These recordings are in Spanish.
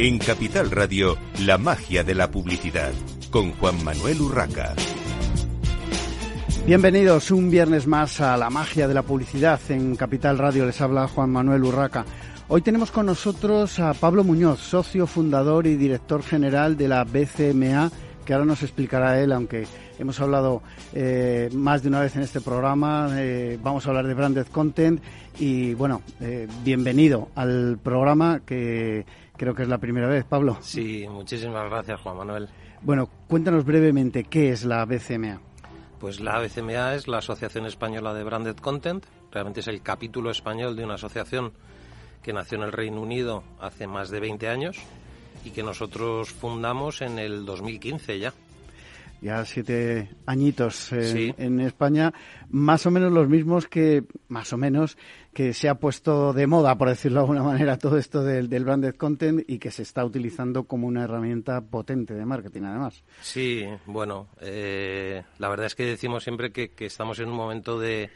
En Capital Radio, la magia de la publicidad, con Juan Manuel Urraca. Bienvenidos un viernes más a la magia de la publicidad. En Capital Radio les habla Juan Manuel Urraca. Hoy tenemos con nosotros a Pablo Muñoz, socio fundador y director general de la BCMA, que ahora nos explicará él, aunque hemos hablado eh, más de una vez en este programa. Eh, vamos a hablar de branded content y bueno, eh, bienvenido al programa que creo que es la primera vez, Pablo. Sí, muchísimas gracias, Juan Manuel. Bueno, cuéntanos brevemente qué es la BCMA. Pues la BCMA es la Asociación Española de Branded Content. Realmente es el capítulo español de una asociación que nació en el Reino Unido hace más de 20 años y que nosotros fundamos en el 2015 ya ya siete añitos en, España, más o menos los mismos que, más o menos, que se ha puesto de moda, por decirlo de alguna manera, todo esto del, branded content y que se está utilizando como una herramienta potente de marketing, además. Sí, bueno, eh, la verdad es que decimos siempre que, que estamos en un momento de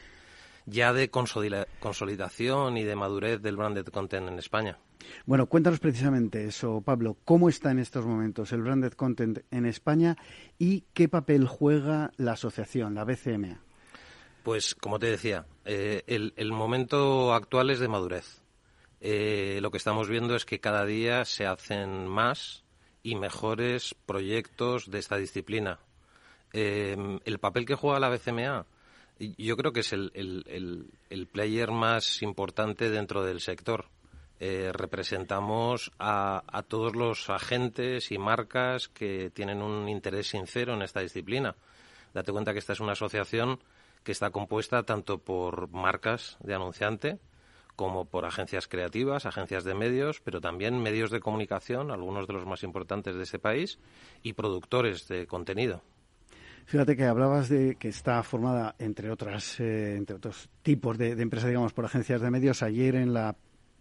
ya de consolidación y de madurez del branded content en España. Bueno, cuéntanos precisamente eso, Pablo. ¿Cómo está en estos momentos el branded content en España y qué papel juega la asociación, la BCMA? Pues, como te decía, eh, el, momento actual es de madurez. Eh, lo que estamos viendo es que cada día se hacen más y mejores proyectos de esta disciplina. Eh, el papel que juega la BCMA, yo creo que es el player más importante dentro del sector eh, representamos a, todos los agentes y marcas que tienen un interés sincero en esta disciplina. Date cuenta que esta es una asociación que está compuesta tanto por marcas de anunciante como por agencias creativas, agencias de medios, pero también medios de comunicación, algunos de los más importantes de ese país, y productores de contenido. Fíjate que hablabas de que está formada, entre otras, eh, entre otros tipos de, de empresas, digamos, por agencias de medios. Ayer en la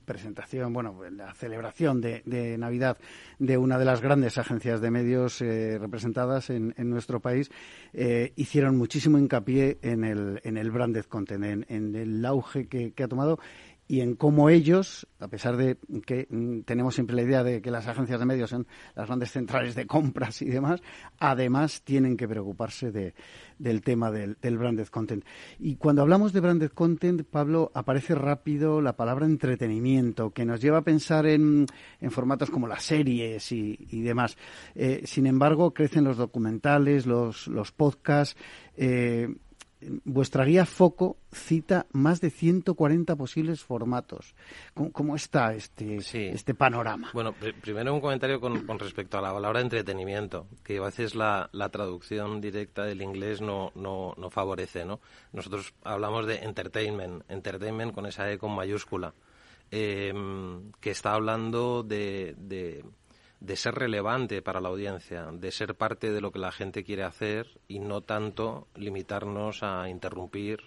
presentación, bueno, la celebración de, Navidad de una de las grandes agencias de medios eh, representadas en, nuestro país, eh, hicieron muchísimo hincapié en el, en el branded content, en, el auge que, que ha tomado y en cómo ellos, a pesar de que mm, tenemos siempre la idea de que las agencias de medios son las grandes centrales de compras y demás, además tienen que preocuparse de, del tema del, branded content. Y cuando hablamos de branded content, Pablo, aparece rápido la palabra entretenimiento, que nos lleva a pensar en, en formatos como las series y, demás. Eh, sin embargo, crecen los documentales, los, los podcasts. Eh, vuestra guía Foco cita más de 140 posibles formatos. ¿Cómo, está este, este panorama? Bueno, primero un comentario con, respecto a la palabra entretenimiento, que a veces la, traducción directa del inglés no, no, no, favorece, ¿no? Nosotros hablamos de entertainment, entertainment con esa E con mayúscula, eh, que está hablando de de ser relevante para la audiencia, de ser parte de lo que la gente quiere hacer y no tanto limitarnos a interrumpir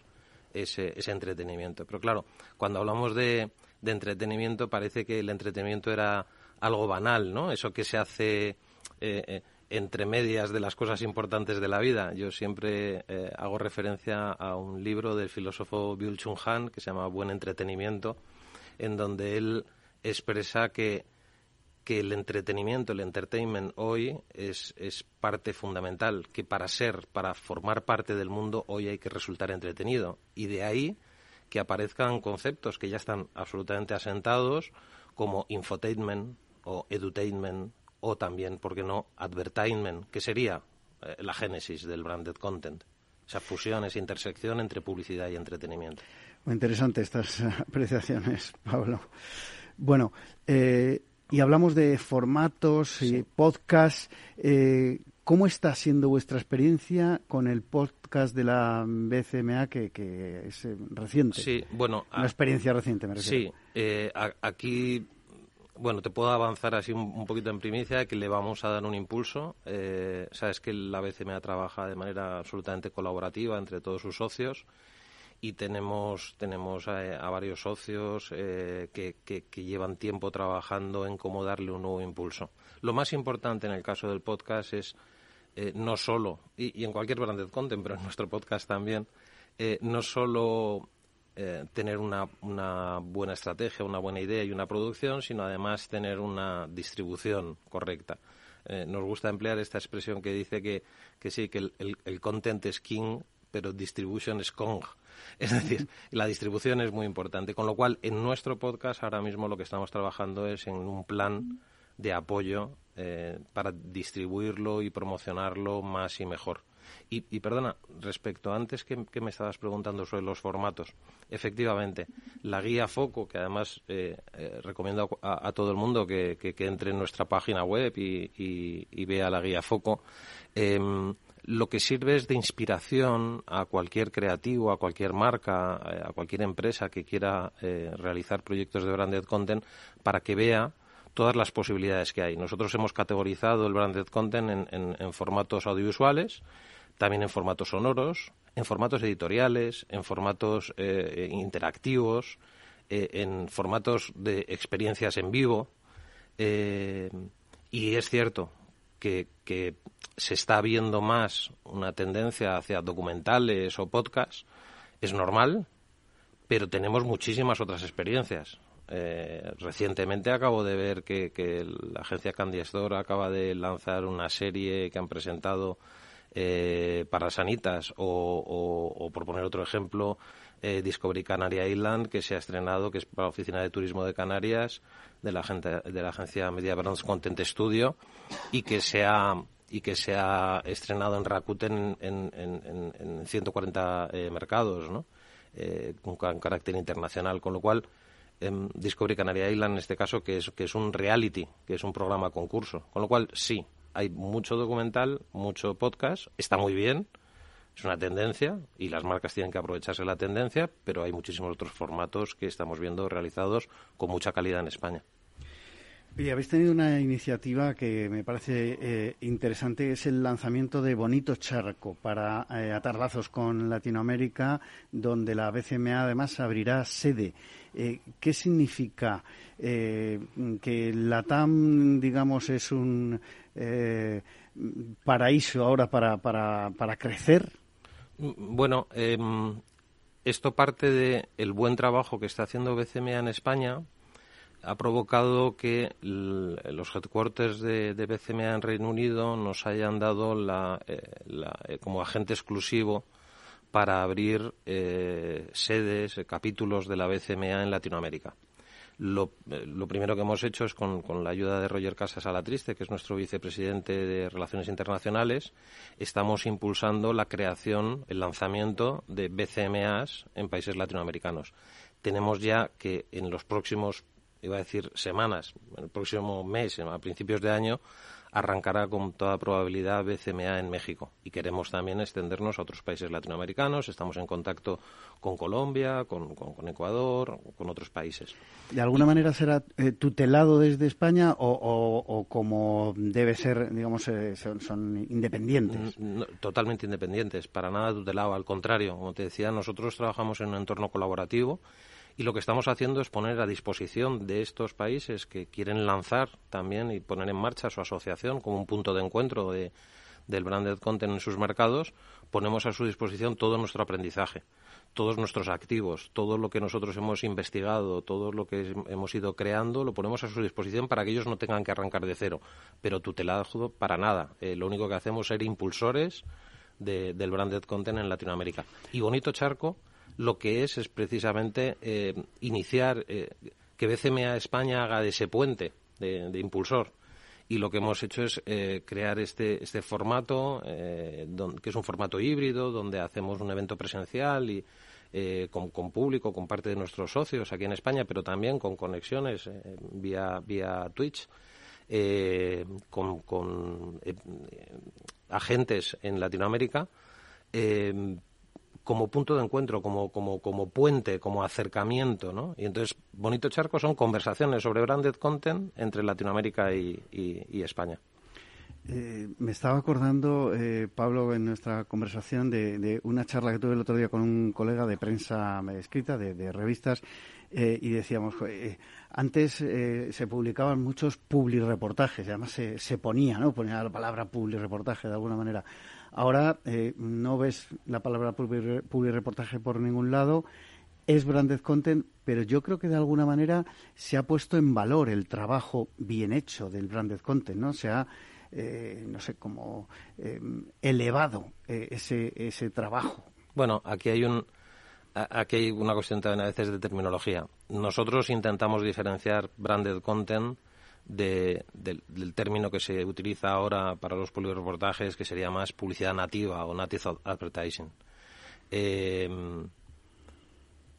ese, ese entretenimiento. Pero claro, cuando hablamos de, de, entretenimiento parece que el entretenimiento era algo banal, ¿no? Eso que se hace eh, eh, entre medias de las cosas importantes de la vida. Yo siempre eh, hago referencia a un libro del filósofo Byul Chung Han que se llama Buen Entretenimiento, en donde él expresa que que el entretenimiento, el entertainment hoy es, es, parte fundamental, que para ser, para formar parte del mundo hoy hay que resultar entretenido. Y de ahí que aparezcan conceptos que ya están absolutamente asentados como infotainment o edutainment o también, ¿por qué no?, advertainment, que sería eh, la génesis del branded content. Esa fusión, esa intersección entre publicidad y entretenimiento. Muy interesante estas apreciaciones, Pablo. Bueno, eh, y hablamos de formatos y podcast. Eh, ¿Cómo está siendo vuestra experiencia con el podcast de la BCMA que, que es eh, reciente? Sí, bueno. Una experiencia reciente, me refiero. Sí, eh, aquí, bueno, te puedo avanzar así un, poquito en primicia que le vamos a dar un impulso. sabes que la BCMA trabaja de manera absolutamente colaborativa entre todos sus socios y tenemos, tenemos a, varios socios eh, que, llevan tiempo trabajando en cómo darle un nuevo impulso. Lo más importante en el caso del podcast es eh, no solo, y, en cualquier branded content, pero en nuestro podcast también, eh, no solo tener una, una, buena estrategia, una buena idea y una producción, sino además tener una distribución correcta. Nos gusta emplear esta expresión que dice que, que sí, que el, el, content es king, pero distribution es kong. Es decir, la distribución es muy importante. Con lo cual, en nuestro podcast ahora mismo lo que estamos trabajando es en un plan de apoyo eh, para distribuirlo y promocionarlo más y mejor. Y, perdona, respecto antes que, me estabas preguntando sobre los formatos, efectivamente, la guía Foco, que además eh, eh, recomiendo a, todo el mundo que, entre en nuestra página web y, vea la guía Foco, em, lo que sirve es de inspiración a cualquier creativo, a cualquier marca, eh, a cualquier empresa que quiera realizar proyectos de branded content para que vea todas las posibilidades que hay. Nosotros hemos categorizado el branded content en formatos audiovisuales también en formatos sonoros, en formatos editoriales, en formatos eh, interactivos, eh, en formatos de experiencias en vivo. Eh, y es cierto que, se está viendo más una tendencia hacia documentales o podcasts. Es normal, pero tenemos muchísimas otras experiencias. recientemente acabo de ver que, que la agencia Candy Store acaba de lanzar una serie que han presentado eh, para Sanitas o, por poner otro ejemplo, eh, Discovery Canaria Island, que se ha estrenado, que es para la Oficina de Turismo de Canarias, de la, de la agencia Media Brands Content Studio, y que se ha, y que se ha estrenado en Rakuten en, en, 140 eh, mercados, ¿no? con carácter internacional, con lo cual em, Discovery Canaria Island en este caso que es, que es un reality, que es un programa concurso, con lo cual sí, hay mucho documental, mucho podcast, está muy bien, es una tendencia y las marcas tienen que aprovecharse de la tendencia, pero hay muchísimos otros formatos que estamos viendo realizados con mucha calidad en España. Y habéis tenido una iniciativa que me parece eh, interesante, es el lanzamiento de Bonito Charco para eh, atar lazos con Latinoamérica, donde la BCMA además abrirá sede. Eh, ¿Qué significa que la TAM, digamos, es un paraíso ahora para, para, para crecer? Bueno, em, esto parte del el buen trabajo que está haciendo BCMA en España ha provocado que los headquarters de, BCMA en Reino Unido nos hayan dado la, eh, eh, como agente exclusivo para abrir eh, sedes, capítulos de la BCMA en Latinoamérica. Lo, primero que hemos hecho es con, la ayuda de Roger Casas Alatriste, que es nuestro vicepresidente de Relaciones Internacionales, estamos impulsando la creación, el lanzamiento de BCMAs en países latinoamericanos. Tenemos ya que en los próximos iba a decir semanas, el próximo mes, a principios de año, arrancará con toda probabilidad BCMA en México y queremos también extendernos a otros países latinoamericanos. Estamos en contacto con Colombia, con, Ecuador, con otros países. ¿De alguna manera será eh, tutelado desde España o, como debe ser, digamos, eh, son, independientes? totalmente independientes, para nada tutelado. Al contrario, como te decía, nosotros trabajamos en un entorno colaborativo y lo que estamos haciendo es poner a disposición de estos países que quieren lanzar también y poner en marcha su asociación como un punto de encuentro de, del branded content en sus mercados, ponemos a su disposición todo nuestro aprendizaje, todos nuestros activos, todo lo que nosotros hemos investigado, todo lo que hemos ido creando, lo ponemos a su disposición para que ellos no tengan que arrancar de cero, pero tutelado para nada. Eh, lo único que hacemos es ser impulsores del branded content en Latinoamérica. Y Bonito Charco lo que es es precisamente eh, iniciar eh, que BCMA España haga de ese puente de, impulsor. Y lo que hemos hecho es eh, crear este, este formato, que es un formato híbrido, donde hacemos un evento presencial y con, público, con parte de nuestros socios aquí en España, pero también con conexiones vía, vía Twitch, con, con agentes en Latinoamérica como punto de encuentro, como, como, como puente, como acercamiento, ¿no? Y entonces, Bonito Charco son conversaciones sobre branded content entre Latinoamérica y, España. Eh, me estaba acordando, eh, Pablo, en nuestra conversación de, una charla que tuve el otro día con un colega de prensa escrita, de, revistas, eh, y decíamos, antes se publicaban muchos publireportajes, además se, se ponía, ¿no? Ponía la palabra publireportaje de alguna manera. Ahora eh, no ves la palabra public reportaje por ningún lado es branded content, pero yo creo que de alguna manera se ha puesto en valor el trabajo bien hecho del branded content, ¿no? Se ha, eh, no sé, como em, elevado eh, ese, ese trabajo. Bueno, aquí hay un aquí hay una cuestión también a veces de terminología. Nosotros intentamos diferenciar branded content del, término que se utiliza ahora para los reportajes, que sería más publicidad nativa o native advertising. Eh,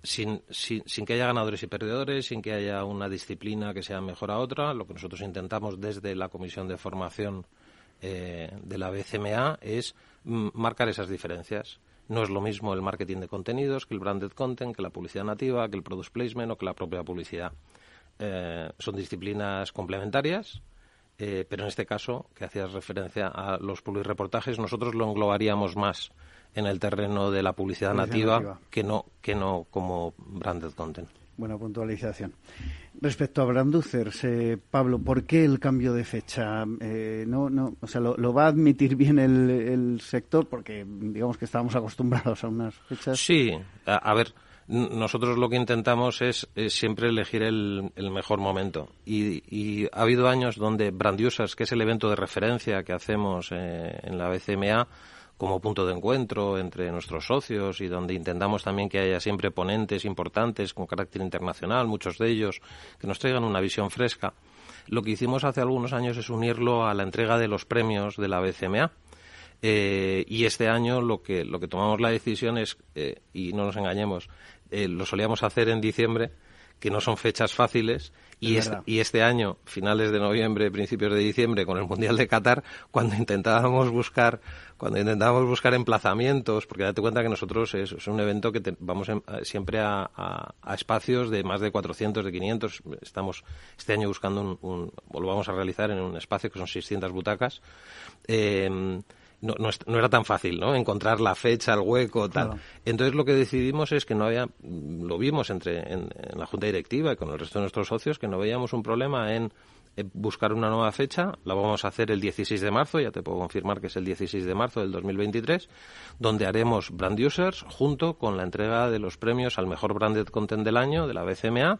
sin, sin, que haya ganadores y perdedores, sin que haya una disciplina que sea mejor a otra, lo que nosotros intentamos desde la Comisión de Formación eh, de la BCMA es mm, marcar esas diferencias. No es lo mismo el marketing de contenidos que el branded content, que la publicidad nativa, que el product placement o que la propia publicidad. Eh, son disciplinas complementarias, eh, pero en este caso, que hacías referencia a los public reportajes, nosotros lo englobaríamos más en el terreno de la publicidad, nativa, que no que no como branded content. Buena puntualización. Respecto a Branducers, eh, Pablo, ¿por qué el cambio de fecha? Eh, no, no, o sea, lo, va a admitir bien el, sector? Porque digamos que estábamos acostumbrados a unas fechas. Sí, a, ver, nosotros lo que intentamos es, siempre elegir el, mejor momento. Y, ha habido años donde Branducers, que es el evento de referencia que hacemos eh, en la BCMA, como punto de encuentro entre nuestros socios y donde intentamos también que haya siempre ponentes importantes con carácter internacional, muchos de ellos que nos traigan una visión fresca. Lo que hicimos hace algunos años es unirlo a la entrega de los premios de la BCMA. Eh, y este año lo que, lo que tomamos la decisión es, eh, y no nos engañemos, eh, lo solíamos hacer en diciembre, que no son fechas fáciles, y, y, este año, finales de noviembre, principios de diciembre, con el Mundial de Qatar, cuando intentábamos buscar, cuando intentábamos buscar emplazamientos, porque date cuenta que nosotros es, un evento que vamos siempre a, espacios de más de 400, de 500. Estamos este año buscando un, un, o lo vamos a realizar en un espacio que son 600 butacas. Eh, no, no, era tan fácil, ¿no? Encontrar la fecha, el hueco, tal. Entonces lo que decidimos es que no había, lo vimos entre en, la junta directiva y con el resto de nuestros socios, que no veíamos un problema en, buscar una nueva fecha. La vamos a hacer el 16 de marzo, ya te puedo confirmar que es el 16 de marzo del 2023, donde haremos brand users junto con la entrega de los premios al mejor branded content del año de la BCMA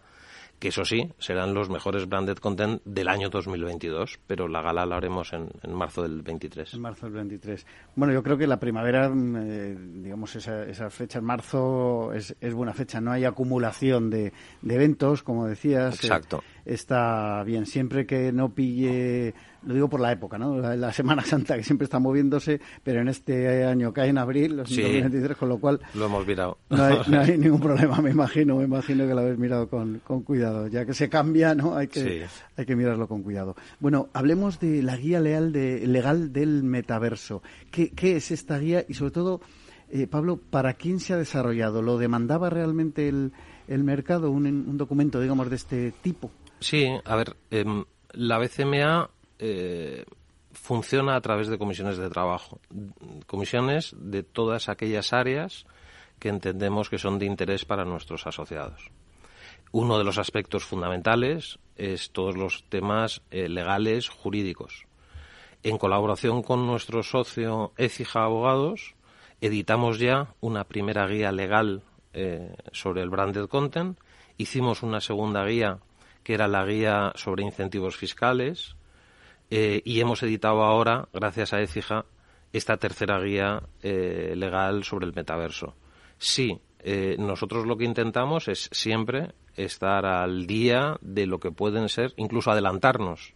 que eso sí, serán los mejores branded content del año 2022, pero la gala la haremos en, marzo del 23. En marzo del 23. Bueno, yo creo que la primavera, mm, eh, digamos, esa, esa, fecha en marzo es, es, buena fecha. No hay acumulación de, de eventos, como decías. Eh, Exacto está bien. Siempre que no pille, lo digo por la época, ¿no? La, Semana Santa que siempre está moviéndose, pero en este año cae en abril, los 2023, con lo cual... Lo hemos mirado. No hay, ningún problema, me imagino, me imagino que lo habéis mirado con, con cuidado. Ya que se cambia, ¿no? Hay que, hay que mirarlo con cuidado. Bueno, hablemos de la guía de, legal del metaverso. ¿Qué, ¿Qué es esta guía? Y sobre todo, eh, Pablo, ¿para quién se ha desarrollado? ¿Lo demandaba realmente el, el mercado, un, documento, digamos, de este tipo? Sí, a ver, em, la BCMA eh, funciona a través de comisiones de trabajo, comisiones de todas aquellas áreas que entendemos que son de interés para nuestros asociados. Uno de los aspectos fundamentales es todos los temas eh, legales jurídicos. En colaboración con nuestro socio Ecija Abogados, editamos ya una primera guía legal eh, sobre el branded content, hicimos una segunda guía que era la guía sobre incentivos fiscales, eh, y hemos editado ahora, gracias a ECIJA, esta tercera guía eh, legal sobre el metaverso. Sí, eh, nosotros lo que intentamos es siempre estar al día de lo que pueden ser, incluso adelantarnos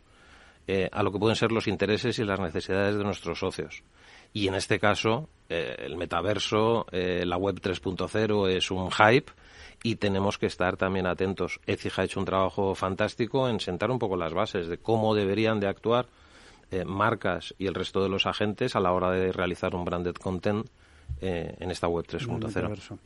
a lo que pueden ser los intereses y las necesidades de nuestros socios. Y en este caso, el metaverso, la web 3.0 es un hype y tenemos que estar también atentos. ECIG ha hecho un trabajo fantástico en sentar un poco las bases de cómo deberían de actuar eh, marcas y el resto de los agentes a la hora de realizar un branded content eh, en esta web 3.0.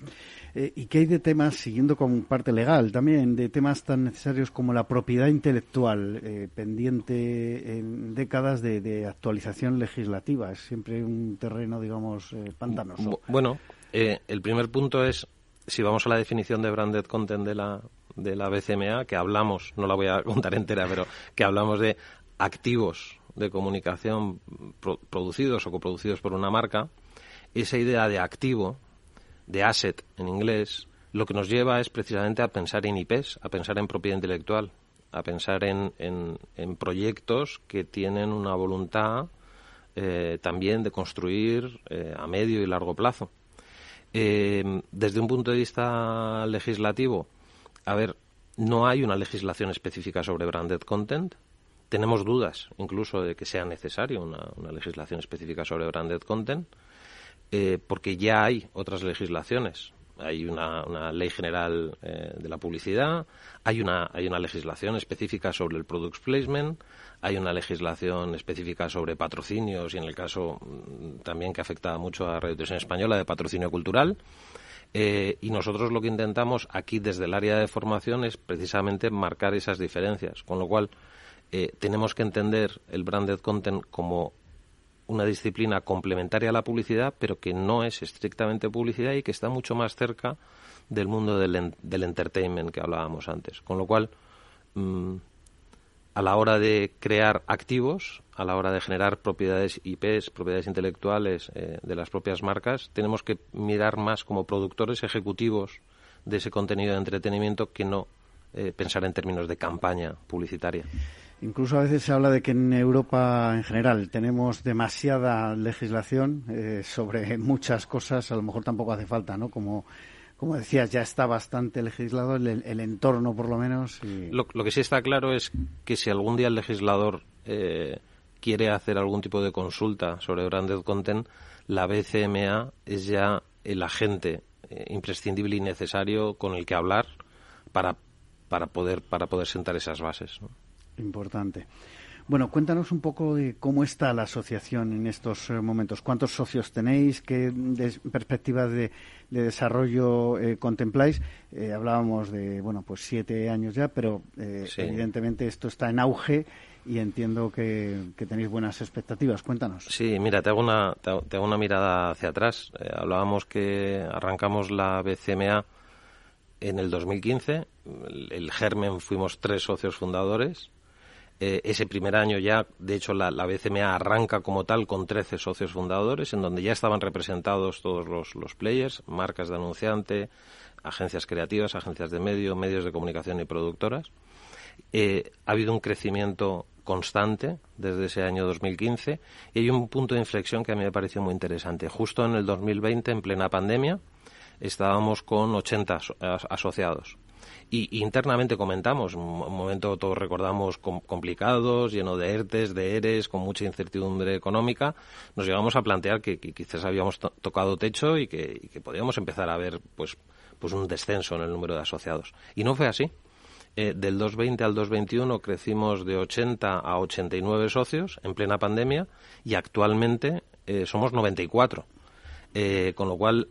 Eh, ¿Y qué hay de temas, siguiendo con parte legal también, de temas tan necesarios como la propiedad intelectual, pendiente en décadas de, de, actualización legislativa? Es siempre un terreno, digamos, pantanoso. Bueno, el primer punto es si vamos a la definición de branded content de la, de la BCMA, que hablamos, no la voy a contar entera, pero que hablamos de activos de comunicación producidos o coproducidos por una marca, esa idea de activo, de asset en inglés, lo que nos lleva es precisamente a pensar en IPs, a pensar en propiedad intelectual, a pensar en, en, proyectos que tienen una voluntad eh, también de construir eh, a medio y largo plazo. Eh, desde un punto de vista legislativo, a ver, no hay una legislación específica sobre branded content. Tenemos dudas incluso de que sea necesario una, una legislación específica sobre branded content, porque ya hay otras legislaciones hay una, ley general eh, de la publicidad, hay una, hay una legislación específica sobre el product placement, hay una legislación específica sobre patrocinios y en el caso mm, también que afecta mucho a Radio Televisión Española de patrocinio cultural. Eh, y nosotros lo que intentamos aquí desde el área de formación es precisamente marcar esas diferencias, con lo cual eh, tenemos que entender el branded content como una disciplina complementaria a la publicidad, pero que no es estrictamente publicidad y que está mucho más cerca del mundo del, del entertainment que hablábamos antes. Con lo cual, mm, a la hora de crear activos, a la hora de generar propiedades IPs, propiedades intelectuales eh, de las propias marcas, tenemos que mirar más como productores ejecutivos de ese contenido de entretenimiento que no eh, pensar en términos de campaña publicitaria. Incluso a veces se habla de que en Europa en general tenemos demasiada legislación eh, sobre muchas cosas, a lo mejor tampoco hace falta, ¿no? Como, como decías, ya está bastante legislado el, entorno, por lo menos. Lo, que sí está claro es que si algún día el legislador eh, quiere hacer algún tipo de consulta sobre branded content, la BCMA es ya el agente eh, imprescindible y necesario con el que hablar para, para, poder, para poder sentar esas bases. ¿no? Importante. Bueno, cuéntanos un poco de cómo está la asociación en estos eh, momentos. ¿Cuántos socios tenéis? ¿Qué perspectivas de, desarrollo eh, contempláis? Eh, hablábamos de, bueno, pues siete años ya, pero evidentemente esto está en auge y entiendo que, tenéis buenas expectativas. Cuéntanos. Sí, mira, te hago una, te hago una mirada hacia atrás. hablábamos que arrancamos la BCMA en el 2015. el germen fuimos tres socios fundadores eh, ese primer año ya, de hecho, la, BCMA arranca como tal con 13 socios fundadores, en donde ya estaban representados todos los, players, marcas de anunciante, agencias creativas, agencias de medio, medios de comunicación y productoras. Eh, ha habido un crecimiento constante desde ese año 2015 y hay un punto de inflexión que a mí me pareció muy interesante. Justo en el 2020, en plena pandemia, estábamos con 80 asociados. Y internamente comentamos, un momento todos recordamos complicados, lleno de ERTES, de ERES, con mucha incertidumbre económica, nos llegamos a plantear que, quizás habíamos tocado techo y que, podíamos empezar a ver pues, pues un descenso en el número de asociados. Y no fue así. Eh, del 2020 al 2021 crecimos de 80 a 89 socios en plena pandemia y actualmente eh, somos 94. Eh, con lo cual,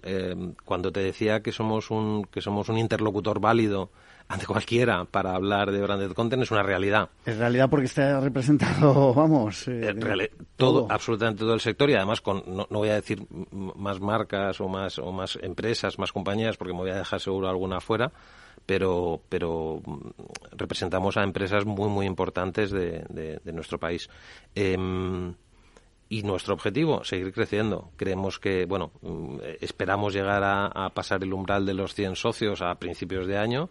cuando te decía que somos un que somos un interlocutor válido ante cualquiera para hablar de branded content es una realidad. Es realidad porque está representado, vamos, eh, eh, todo, absolutamente todo el sector y además con, no, voy a decir más marcas o más, o más empresas, más compañías, porque me voy a dejar seguro alguna afuera, pero, pero mm, representamos a empresas muy, muy importantes de, de, nuestro país. Em, y nuestro objetivo, seguir creciendo. Creemos que, bueno, mm, esperamos llegar a, a, pasar el umbral de los 100 socios a principios de año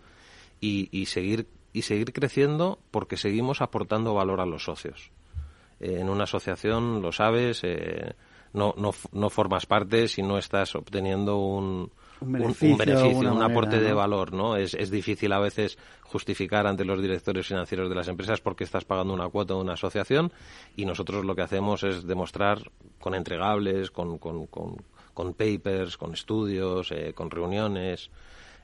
y, seguir y seguir creciendo porque seguimos aportando valor a los socios. en una asociación, lo sabes, eh, no, no, no, formas parte si no estás obteniendo un, un beneficio, un, aporte de valor, ¿no? Es, es difícil a veces justificar ante los directores financieros de las empresas porque estás pagando una cuota de una asociación y nosotros lo que hacemos es demostrar con entregables, con, con, con, papers, con estudios, eh, con reuniones,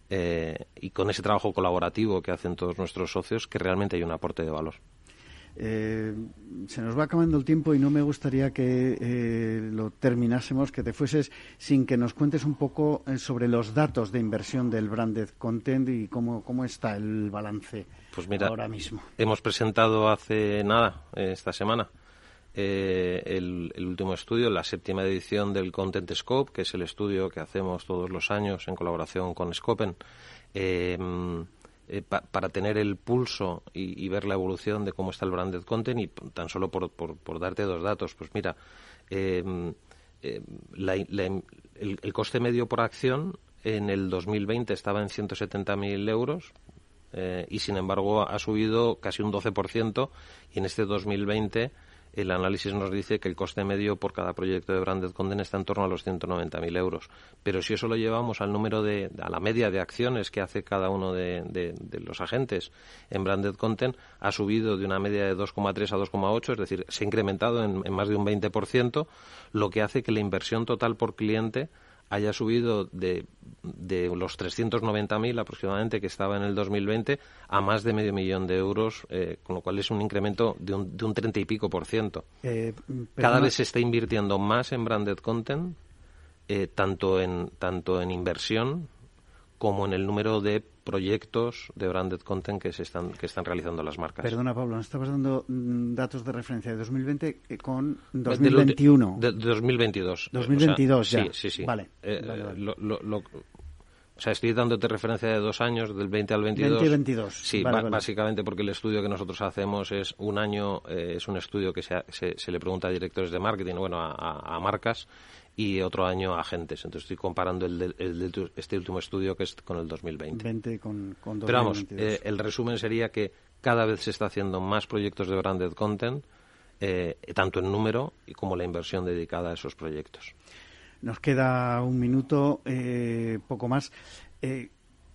eh, y con ese trabajo colaborativo que hacen todos nuestros socios que realmente hay un aporte de valor. Eh, se nos va acabando el tiempo y no me gustaría que eh, lo terminásemos, que te fueses sin que nos cuentes un poco sobre los datos de inversión del branded content y cómo, cómo está el balance pues mira, ahora mismo. Hemos presentado hace nada, esta semana, eh, el, último estudio, la séptima edición del Content Scope, que es el estudio que hacemos todos los años en colaboración con Scopen, eh, eh, para tener el pulso y, ver la evolución de cómo está el branded content y tan solo por, por, darte dos datos, pues mira, el, coste medio por acción en el 2020 estaba en 170.000 euros y, sin embargo, ha subido casi un 12% y en este 2020 el análisis nos dice que el coste medio por cada proyecto de branded content está en torno a los 190.000 euros. Pero si eso lo llevamos al número de, a la media de acciones que hace cada uno de, los agentes en branded content, ha subido de una media de 2,3 a 2,8, es decir, se ha incrementado en, en más de un 20%, lo que hace que la inversión total por cliente haya subido de, de los 390.000 aproximadamente que estaba en el 2020 a más de medio millón de euros, eh, con lo cual es un incremento de un, de un 30 y pico por ciento. Eh, Cada vez se está invirtiendo más en branded content, eh, tanto, en, tanto en inversión como en el número de proyectos de branded content que se están que están realizando las marcas. Perdona, Pablo, nos estabas dando mm, datos de referencia de 2020 eh, con 2021. De, 2022. 2022 ya. Sí, sí, sí. Vale. Eh, o sea, estoy dándote referencia de dos años, del 20 al 22. 20 y 22. Sí, básicamente porque el estudio que nosotros hacemos es un año, eh, es un estudio que se, se, le pregunta a directores de marketing, bueno, a marcas, y otro año agentes. Entonces estoy comparando el este último estudio que es con el 2020. con, con Pero vamos, eh, el resumen sería que cada vez se está haciendo más proyectos de branded content, eh, tanto en número y como la inversión dedicada a esos proyectos. Nos queda un minuto, eh, poco más.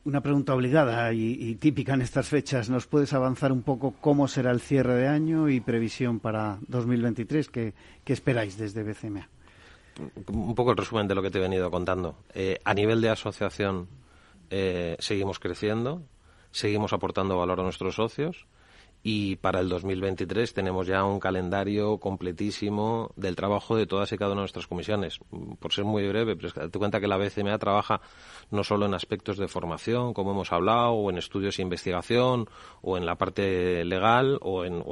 una pregunta obligada y, típica en estas fechas. ¿Nos puedes avanzar un poco cómo será el cierre de año y previsión para 2023? ¿Qué, qué esperáis desde BCMA? Un poco el resumen de lo que te he venido contando. Eh, a nivel de asociación eh, seguimos creciendo, seguimos aportando valor a nuestros socios y para el 2023 tenemos ya un calendario completísimo del trabajo de todas y cada una de nuestras comisiones. Por ser muy breve, pero date cuenta que la BCMA trabaja no solo en aspectos de formación, como hemos hablado, o en estudios e investigación, o en la parte legal, o en,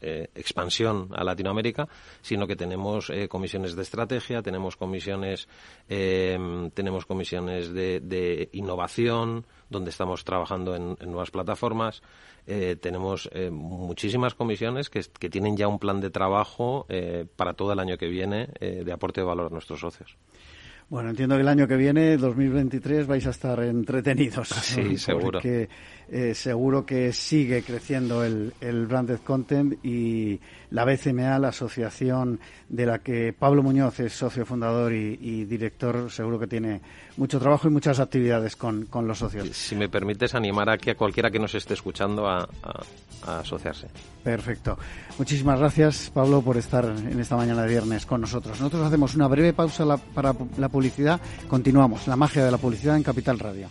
eh, expansión a Latinoamérica, sino que tenemos eh, comisiones de estrategia, tenemos comisiones, eh, tenemos comisiones de innovación, donde estamos trabajando en, nuevas plataformas. Eh, tenemos eh, muchísimas comisiones que, tienen ya un plan de trabajo eh, para todo el año que viene de aporte de valor a nuestros socios. Bueno, entiendo que el año que viene, 2023, vais a estar entretenidos. Sí, seguro. Porque eh, seguro que sigue creciendo el, el, branded content y la BCMA, la asociación de la que Pablo Muñoz es socio fundador y, director, seguro que tiene mucho trabajo y muchas actividades con, los socios. Si me permites animar aquí a cualquiera que nos esté escuchando a, asociarse. Perfecto. Muchísimas gracias, Pablo, por estar en esta mañana de viernes con nosotros. Nosotros hacemos una breve pausa para la publicidad. Continuamos. La magia de la publicidad en Capital Radio.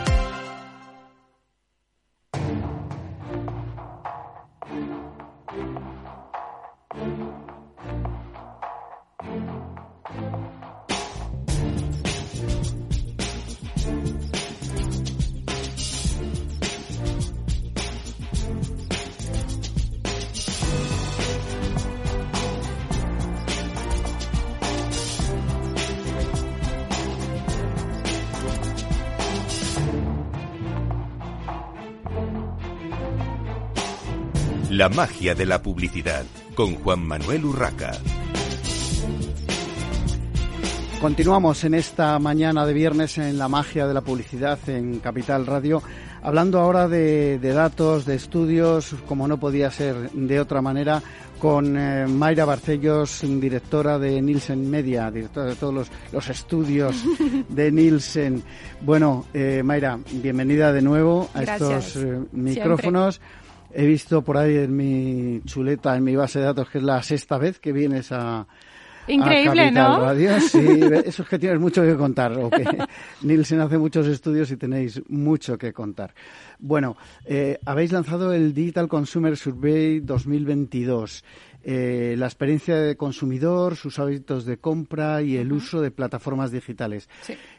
La magia de la publicidad con Juan Manuel Urraca. Continuamos en esta mañana de viernes en la magia de la publicidad en Capital Radio, hablando ahora de, datos, de estudios, como no podía ser de otra manera, con eh, Mayra Barcellos, directora de Nielsen Media, directora de todos los, estudios de Nielsen. Bueno, eh, Mayra, bienvenida de nuevo a estos eh, micrófonos. He visto por ahí en mi chuleta, en mi base de datos, que es la sexta vez que vienes a, Increíble, ¿no? Sí, eso es que tienes mucho que contar. O que Nielsen hace muchos estudios y tenéis mucho que contar. Bueno, eh, habéis lanzado el Digital Consumer Survey 2022 eh, la experiencia de consumidor, sus hábitos de compra y el uso de plataformas digitales.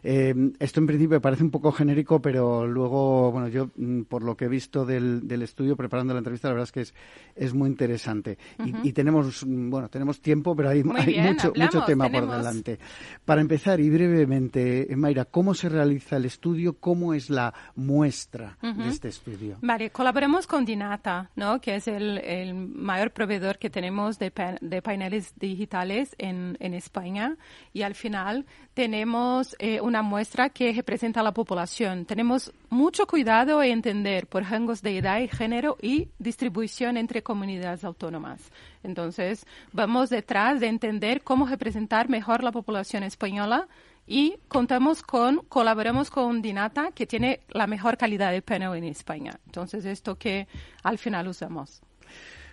Eh, esto en principio parece un poco genérico, pero luego, bueno, yo mm, por lo que he visto del, del estudio preparando la entrevista, la verdad es que es, es muy interesante. y, tenemos, mm, bueno, tenemos tiempo, pero hay, mucho, mucho tema por delante. Para empezar, y brevemente, Mayra, ¿cómo se realiza el estudio? ¿Cómo es la muestra de este estudio? Vale, colaboramos con Dinata, ¿no? que es el, el mayor proveedor que tenemos de, de paneles digitales en, en, España y al final tenemos eh, una muestra que representa a la población. Tenemos mucho cuidado en entender por rangos de edad y género y distribución entre comunidades autónomas. Entonces, vamos detrás de entender cómo representar mejor la población española y contamos con, colaboramos con Dinata, que tiene la mejor calidad de panel en España. Entonces, esto que al final usamos.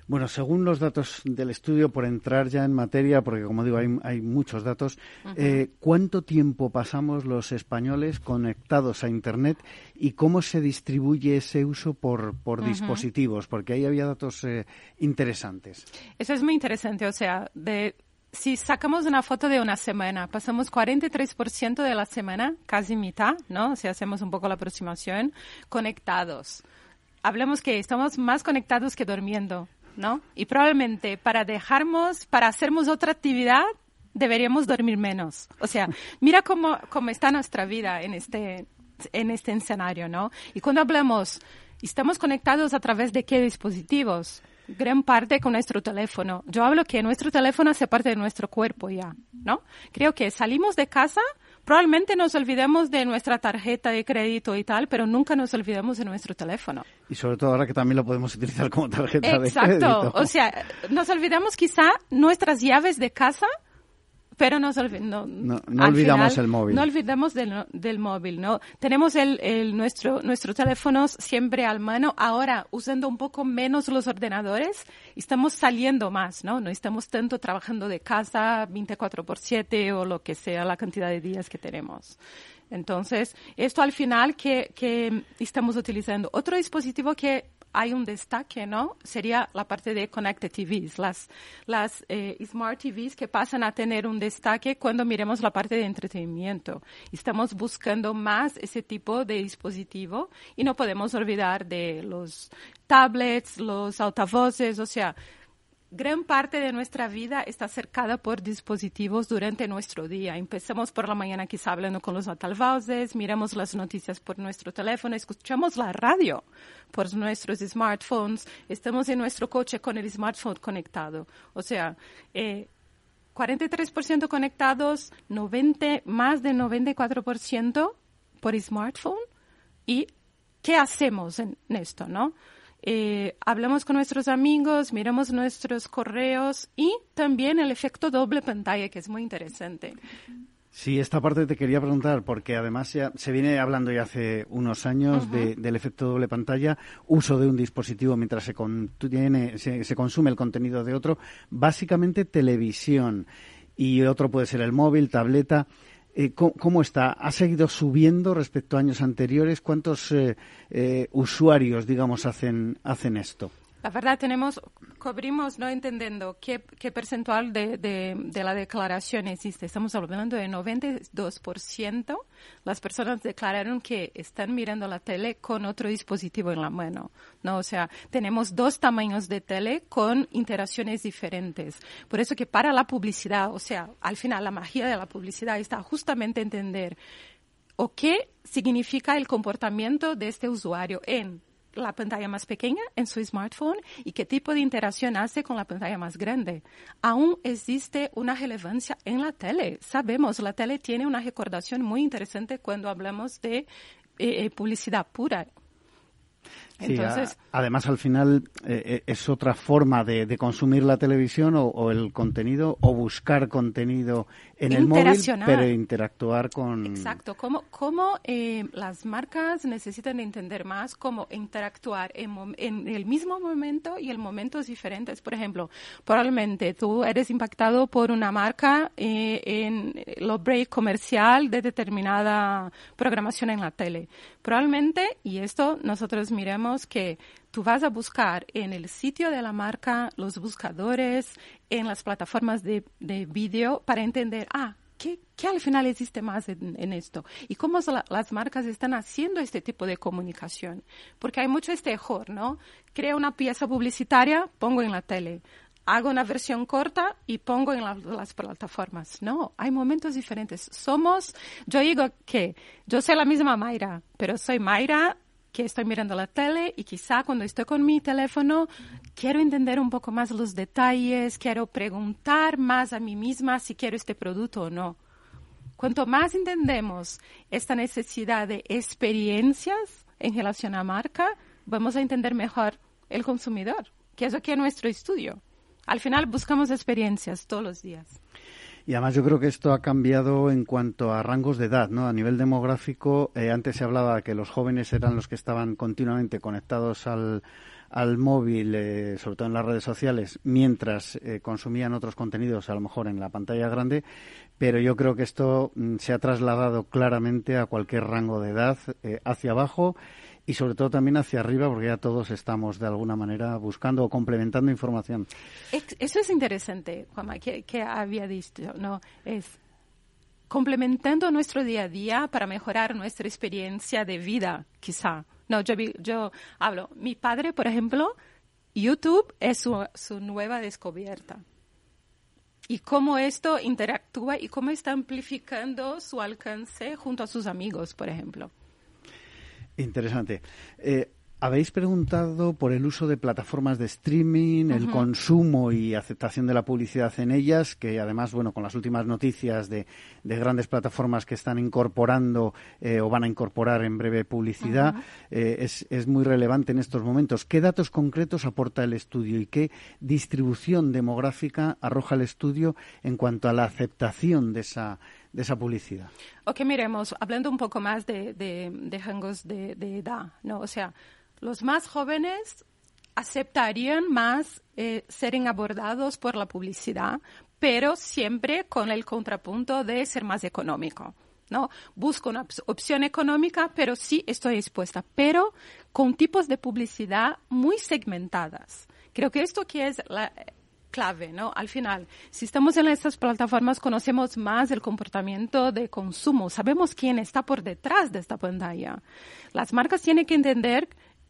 Bueno, según los datos del estudio, por entrar ya en materia, porque como digo, hay, muchos datos, eh, ¿cuánto tiempo pasamos los españoles conectados a Internet y cómo se distribuye ese uso por, dispositivos? Porque ahí había datos eh, interesantes. Eso es muy interesante, o sea, de si sacamos una foto de una semana, pasamos 43% de la semana, casi mitad, ¿no? Si hacemos un poco la aproximación, conectados. Hablemos que estamos más conectados que durmiendo. ¿No? Y probablemente para dejarnos, para hacernos otra actividad, deberíamos dormir menos. O sea, mira cómo, cómo está nuestra vida en este, en este escenario, ¿no? Y cuando hablamos, estamos conectados a través de qué dispositivos? Gran parte con nuestro teléfono. Yo hablo que nuestro teléfono hace parte de nuestro cuerpo ya, ¿no? Creo que salimos de casa Probablemente nos olvidemos de nuestra tarjeta de crédito y tal, pero nunca nos olvidemos de nuestro teléfono. Y sobre todo ahora que también lo podemos utilizar como tarjeta de crédito. Exacto. O sea, nos olvidamos quizá nuestras llaves de casa pero nos no, no, olvidamos el móvil. No olvidamos del, del móvil, ¿no? Tenemos el, el, nuestro, nuestros teléfonos siempre al mano. Ahora, usando un poco menos los ordenadores, estamos saliendo más, ¿no? No estamos tanto trabajando de casa 24 por 7 o lo que sea la cantidad de días que tenemos. Entonces, esto al final que, que estamos utilizando. Otro dispositivo que hay un destaque, ¿no? Sería la parte de Connected TVs, las, las eh, Smart TVs que pasan a tener un destaque cuando miremos la parte de entretenimiento. Estamos buscando más ese tipo de dispositivo y no podemos olvidar de los tablets, los altavoces, o sea, gran parte de nuestra vida está cercada por dispositivos durante nuestro día. Empezamos por la mañana quizá hablando con los altavoces, miramos las noticias por nuestro teléfono, escuchamos la radio por nuestros smartphones, estamos en nuestro coche con el smartphone conectado. O sea, eh, 43% conectados, 90, más de 94% por smartphone. ¿Y qué hacemos en esto, no? Eh, hablamos con nuestros amigos, miramos nuestros correos y también el efecto doble pantalla, que es muy interesante. Sí, esta parte te quería preguntar, porque además ya se viene hablando ya hace unos años del efecto doble pantalla, uso de un dispositivo mientras se, se, consume el contenido de otro, básicamente televisión y otro puede ser el móvil, tableta. Eh, ¿cómo, está? ¿Ha seguido subiendo respecto a años anteriores? ¿Cuántos eh, eh, usuarios, digamos, hacen, hacen esto? La verdad, tenemos, cubrimos no entendiendo qué, qué percentual de, de, de, la declaración existe. Estamos hablando de 92%. Las personas declararon que están mirando la tele con otro dispositivo en la mano. ¿no? O sea, tenemos dos tamaños de tele con interacciones diferentes. Por eso que para la publicidad, o sea, al final la magia de la publicidad está justamente entender o qué significa el comportamiento de este usuario en la pantalla más pequeña en su smartphone y qué tipo de interacción hace con la pantalla más grande. Aún existe una relevancia en la tele. Sabemos, la tele tiene una recordación muy interesante cuando hablamos de eh, eh, publicidad pura. Entonces, además, al final eh, eh, es otra forma de, consumir la televisión o, el contenido o buscar contenido en el móvil, pero interactuar con. Exacto. Cómo, cómo eh, las marcas necesitan entender más cómo interactuar en, en, el mismo momento y en momentos diferentes. Por ejemplo, probablemente tú eres impactado por una marca en los break comercial de determinada programación en la tele. Probablemente, y esto nosotros miremos que tú vas a buscar en el sitio de la marca, los buscadores, en las plataformas de, de vídeo para entender, ah, ¿qué, ¿qué, al final existe más en, esto? Y cómo las marcas están haciendo este tipo de comunicación. Porque hay mucho este error, ¿no? Creo una pieza publicitaria, pongo en la tele hago una versión corta y pongo en las plataformas. No, hay momentos diferentes. Somos, yo digo que yo soy la misma Mayra, pero soy Mayra que estoy mirando la tele y quizá cuando estoy con mi teléfono quiero entender un poco más los detalles, quiero preguntar más a mí misma si quiero este producto o no. Cuanto más entendemos esta necesidad de experiencias en relación a marca, vamos a entender mejor el consumidor, que es lo que es nuestro estudio. Al final buscamos experiencias todos los días. Y además yo creo que esto ha cambiado en cuanto a rangos de edad, ¿no? A nivel demográfico, eh, antes se hablaba que los jóvenes eran los que estaban continuamente conectados al, al móvil, eh, sobre todo en las redes sociales, mientras eh, consumían otros contenidos, a lo mejor en la pantalla grande, pero yo creo que esto mm, se ha trasladado claramente a cualquier rango de edad, hacia abajo y sobre todo también hacia arriba, porque ya todos estamos de alguna manera buscando o complementando información. Eso es interesante, Juanma, que, había dicho, ¿no? Es complementando nuestro día a día para mejorar nuestra experiencia de vida, quizá. No, yo, yo hablo, mi padre, por ejemplo, YouTube es su, su nueva descubierta y cómo esto interactúa y cómo está amplificando su alcance junto a sus amigos, por ejemplo. Interesante. Eh, habéis preguntado por el uso de plataformas de streaming, el consumo y aceptación de la publicidad en ellas, que además, bueno, con las últimas noticias de, grandes plataformas que están incorporando eh, o van a incorporar en breve publicidad, eh, es, es, muy relevante en estos momentos. ¿Qué datos concretos aporta el estudio y qué distribución demográfica arroja el estudio en cuanto a la aceptación de esa de esa publicidad. Ok, miremos, hablando un poco más de, de, de rangos de, edad, ¿no? O sea, los más jóvenes aceptarían más eh, ser abordados por la publicidad, pero siempre con el contrapunto de ser más económico. ¿no? Busco una opción económica, pero sí estoy dispuesta, pero con tipos de publicidad muy segmentadas. Creo que esto que es clave, ¿no? Al final, si estamos en estas plataformas, conocemos más el comportamiento de consumo, sabemos quién está por detrás de esta pantalla. Las marcas tienen que entender,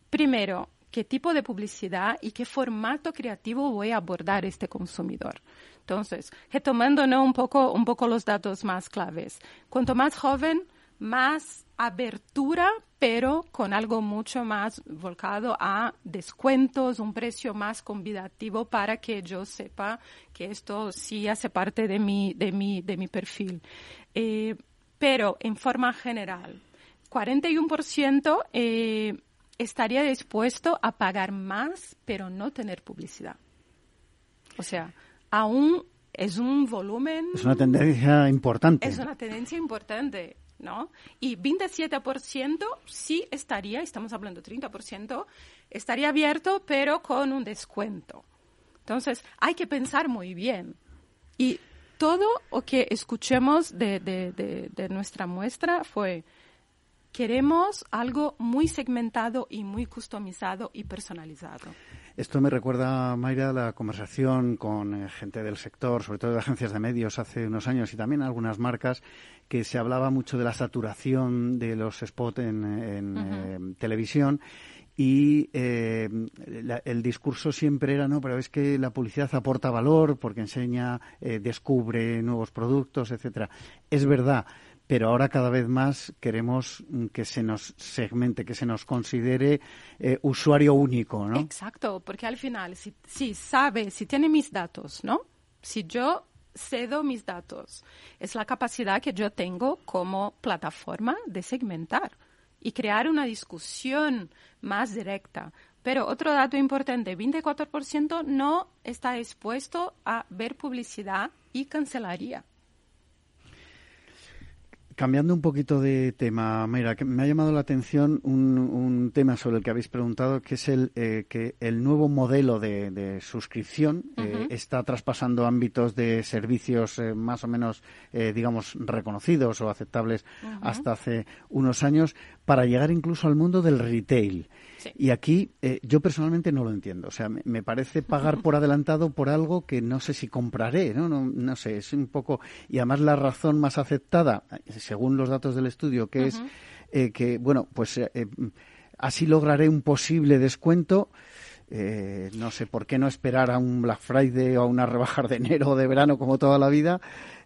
primero, qué tipo de publicidad y qué formato creativo voy a abordar este consumidor. Entonces, retomando un, poco, un poco los datos más claves. Cuanto más joven, más abertura, pero con algo mucho más volcado a descuentos, un precio más convidativo para que yo sepa que esto sí hace parte de mi, de mi, de mi perfil. Eh, pero en forma general, 41% eh, estaría dispuesto a pagar más, pero no tener publicidad. O sea, aún es un volumen. Es una tendencia importante. Es una tendencia importante. ¿No? Y 27% sí estaría, estamos hablando 30%, estaría abierto, pero con un descuento. Entonces, hay que pensar muy bien. Y todo lo que escuchemos de, de nuestra muestra fue, queremos algo muy segmentado y muy customizado y personalizado. Esto me recuerda, Mayra, la conversación con eh, gente del sector, sobre todo de agencias de medios hace unos años y también algunas marcas, que se hablaba mucho de la saturación de los spots en, eh, televisión y eh, el discurso siempre era, no, pero es que la publicidad aporta valor porque enseña, eh, descubre nuevos productos, etcétera. Es verdad, pero ahora cada vez más queremos que se nos segmente, que se nos considere eh, usuario único, ¿no? Exacto, porque al final, si, si sabe, si tiene mis datos, ¿no? Si yo cedo mis datos, es la capacidad que yo tengo como plataforma de segmentar y crear una discusión más directa. Pero otro dato importante, 24% no está expuesto a ver publicidad y cancelaría. Cambiando un poquito de tema, mira, que me ha llamado la atención un, tema sobre el que habéis preguntado, que es el eh, que el nuevo modelo de, suscripción eh, está traspasando ámbitos de servicios eh, más o menos, digamos, reconocidos o aceptables hasta hace unos años para llegar incluso al mundo del retail. Y aquí eh, yo personalmente no lo entiendo. O sea, me, parece pagar por adelantado por algo que no sé si compraré, ¿no? ¿no? No, sé, es un poco... Y además la razón más aceptada, según los datos del estudio, que es eh, que, bueno, pues eh, así lograré un posible descuento. no sé por qué no esperar a un Black Friday o a una rebaja de enero o de verano como toda la vida.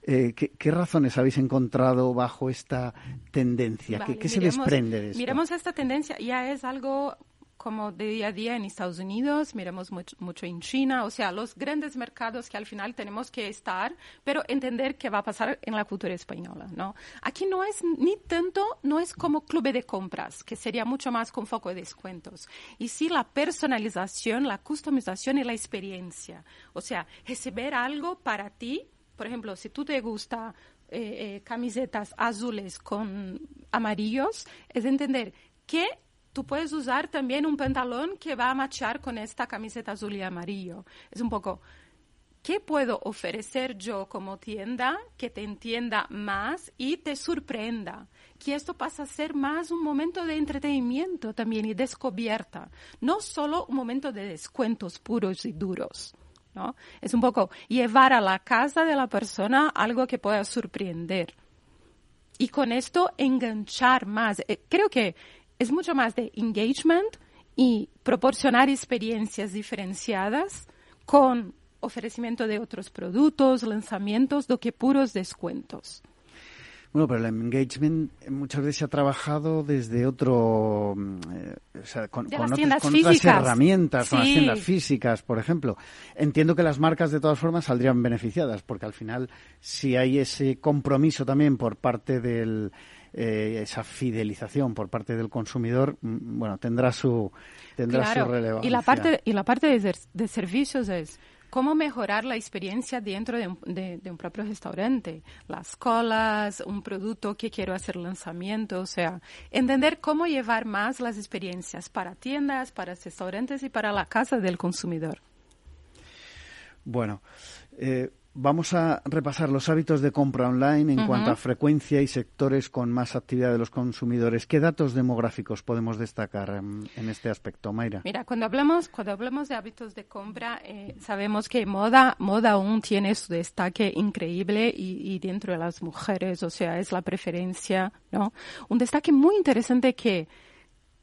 ¿Qué, razones habéis encontrado bajo esta tendencia? ¿Qué, se desprende de esto? Miremos esta tendencia, ya es algo como de día a día en Estados Unidos, miremos mucho, en China, o sea, los grandes mercados que al final tenemos que estar, pero entender qué va a pasar en la cultura española, ¿no? Aquí no es ni tanto, no es como club de compras, que sería mucho más con foco de descuentos, y sí la personalización, la customización y la experiencia, o sea, recibir algo para ti, por ejemplo, si tú te gusta eh, eh, camisetas azules con amarillos, es entender que tú puedes usar también un pantalón que va a machar con esta camiseta azul y amarillo. Es un poco, ¿qué puedo ofrecer yo como tienda que te entienda más y te sorprenda? Que esto pasa a ser más un momento de entretenimiento también y descubierta, no solo un momento de descuentos puros y duros. ¿No? Es un poco llevar a la casa de la persona algo que pueda sorprender. Y con esto enganchar más. Eh, creo que es mucho más de engagement y proporcionar experiencias diferenciadas con ofrecimiento de otros productos, lanzamientos, do que puros descuentos. Bueno, pero el engagement muchas veces se ha trabajado desde otro, mm, eh, o sea, con, con, otras herramientas, con las tiendas físicas, por ejemplo. Entiendo que las marcas de todas formas saldrían beneficiadas, porque al final si hay ese compromiso también por parte del eh, esa fidelización por parte del consumidor, mm, bueno, tendrá su tendrá su relevancia. Y la parte y la parte de, de servicios es cómo mejorar la experiencia dentro de un, propio restaurante, las colas, un producto que quiero hacer lanzamiento, o sea, entender cómo llevar más las experiencias para tiendas, para restaurantes y para la casa del consumidor. Bueno, eh, Vamos a repasar los hábitos de compra online en cuanto a frecuencia y sectores con más actividad de los consumidores. ¿Qué datos demográficos podemos destacar en, este aspecto, Mayra? Mira, cuando hablamos, cuando hablamos de hábitos de compra, eh, sabemos que moda, moda aún tiene su destaque increíble y, y, dentro de las mujeres, o sea, es la preferencia, ¿no? Un destaque muy interesante que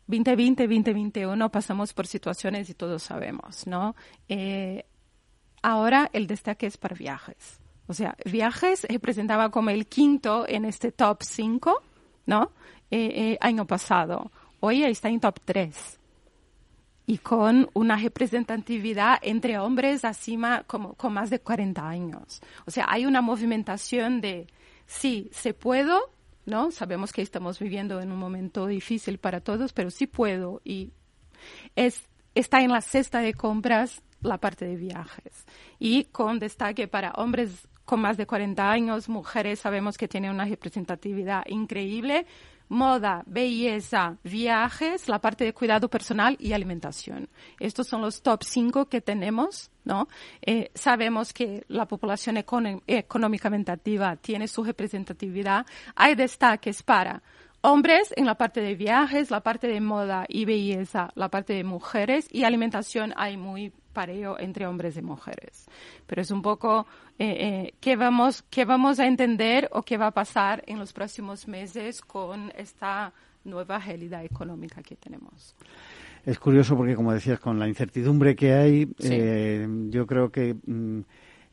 2020, 2021 pasamos por situaciones y todos sabemos, ¿no? Eh, Ahora el destaque es para viajes. O sea, viajes representaba como el quinto en este top 5, ¿no? Eh, eh, año pasado. Hoy está en top 3. Y con una representatividad entre hombres acima, como, con más de 40 años. O sea, hay una movimentación de, sí, se puedo, ¿no? Sabemos que estamos viviendo en un momento difícil para todos, pero sí puedo. Y es, está en la cesta de compras la parte de viajes. Y con destaque para hombres con más de 40 años, mujeres sabemos que tienen una representatividad increíble, moda, belleza, viajes, la parte de cuidado personal y alimentación. Estos son los top 5 que tenemos, ¿no? Eh, sabemos que la población económicamente activa tiene su representatividad. Hay destaques para hombres en la parte de viajes, la parte de moda y belleza, la parte de mujeres y alimentación hay muy pareo entre hombres y mujeres. Pero es un poco eh, eh, qué, vamos, qué vamos a entender o qué va a pasar en los próximos meses con esta nueva realidad económica que tenemos. Es curioso porque, como decías, con la incertidumbre que hay, eh, yo creo que mm,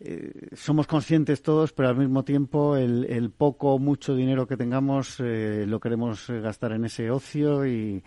eh, somos conscientes todos, pero al mismo tiempo el, el poco o mucho dinero que tengamos eh, lo queremos gastar en ese ocio y,